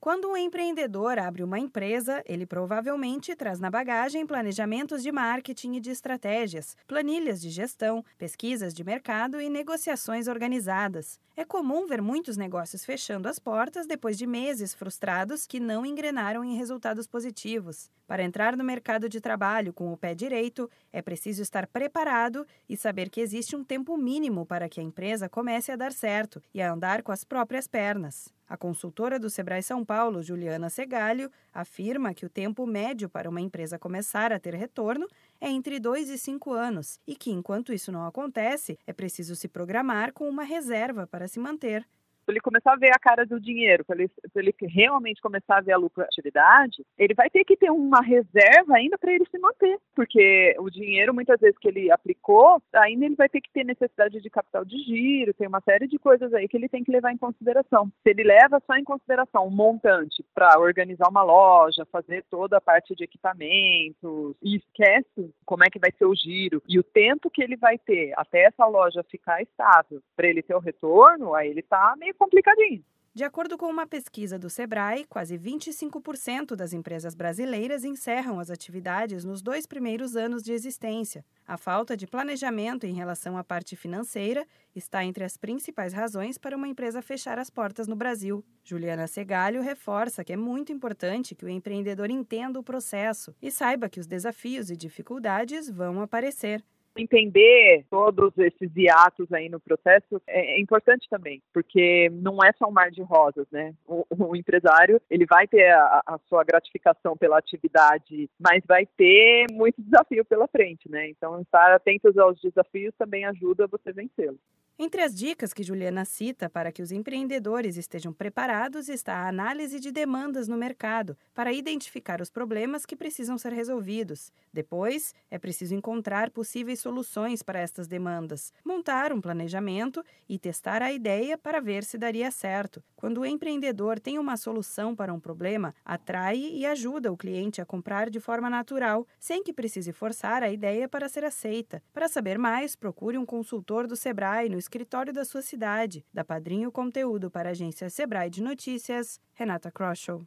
Quando um empreendedor abre uma empresa, ele provavelmente traz na bagagem planejamentos de marketing e de estratégias, planilhas de gestão, pesquisas de mercado e negociações organizadas. É comum ver muitos negócios fechando as portas depois de meses frustrados que não engrenaram em resultados positivos. Para entrar no mercado de trabalho com o pé direito, é preciso estar preparado e saber que existe um tempo mínimo para que a empresa comece a dar certo e a andar com as próprias pernas. A consultora do Sebrae São Paulo, Juliana Segalho, afirma que o tempo médio para uma empresa começar a ter retorno é entre dois e cinco anos e que, enquanto isso não acontece, é preciso se programar com uma reserva para se manter para ele começar a ver a cara do dinheiro, para ele, ele, realmente começar a ver a lucratividade, ele vai ter que ter uma reserva ainda para ele se manter, porque o dinheiro, muitas vezes que ele aplicou, ainda ele vai ter que ter necessidade de capital de giro, tem uma série de coisas aí que ele tem que levar em consideração. Se ele leva só em consideração um montante para organizar uma loja, fazer toda a parte de equipamentos e esquece como é que vai ser o giro e o tempo que ele vai ter até essa loja ficar estável para ele ter o retorno, aí ele está meio complicadinho. De acordo com uma pesquisa do Sebrae, quase 25% das empresas brasileiras encerram as atividades nos dois primeiros anos de existência. A falta de planejamento em relação à parte financeira está entre as principais razões para uma empresa fechar as portas no Brasil. Juliana Segalho reforça que é muito importante que o empreendedor entenda o processo e saiba que os desafios e dificuldades vão aparecer entender todos esses hiatos aí no processo é, é, importante também, porque não é só um mar de rosas, né? O, o empresário, ele vai ter a, a, sua gratificação pela atividade, mas vai ter muito desafio pela frente, né? Então, estar atentos aos desafios também ajuda você vencê-los. Entre as dicas que Juliana cita para que os empreendedores estejam preparados está a análise de demandas no mercado, para identificar os problemas que precisam ser resolvidos. Depois, é preciso encontrar possíveis soluções para estas demandas, montar um planejamento e testar a ideia para ver se daria certo. Quando o empreendedor tem uma solução para um problema, atrai e ajuda o cliente a comprar de forma natural, sem que precise forçar a ideia para ser aceita. Para saber mais, procure um consultor do Sebrae no escritório da sua cidade. Da Padrinho Conteúdo para a agência Sebrae de Notícias, Renata Kroschel.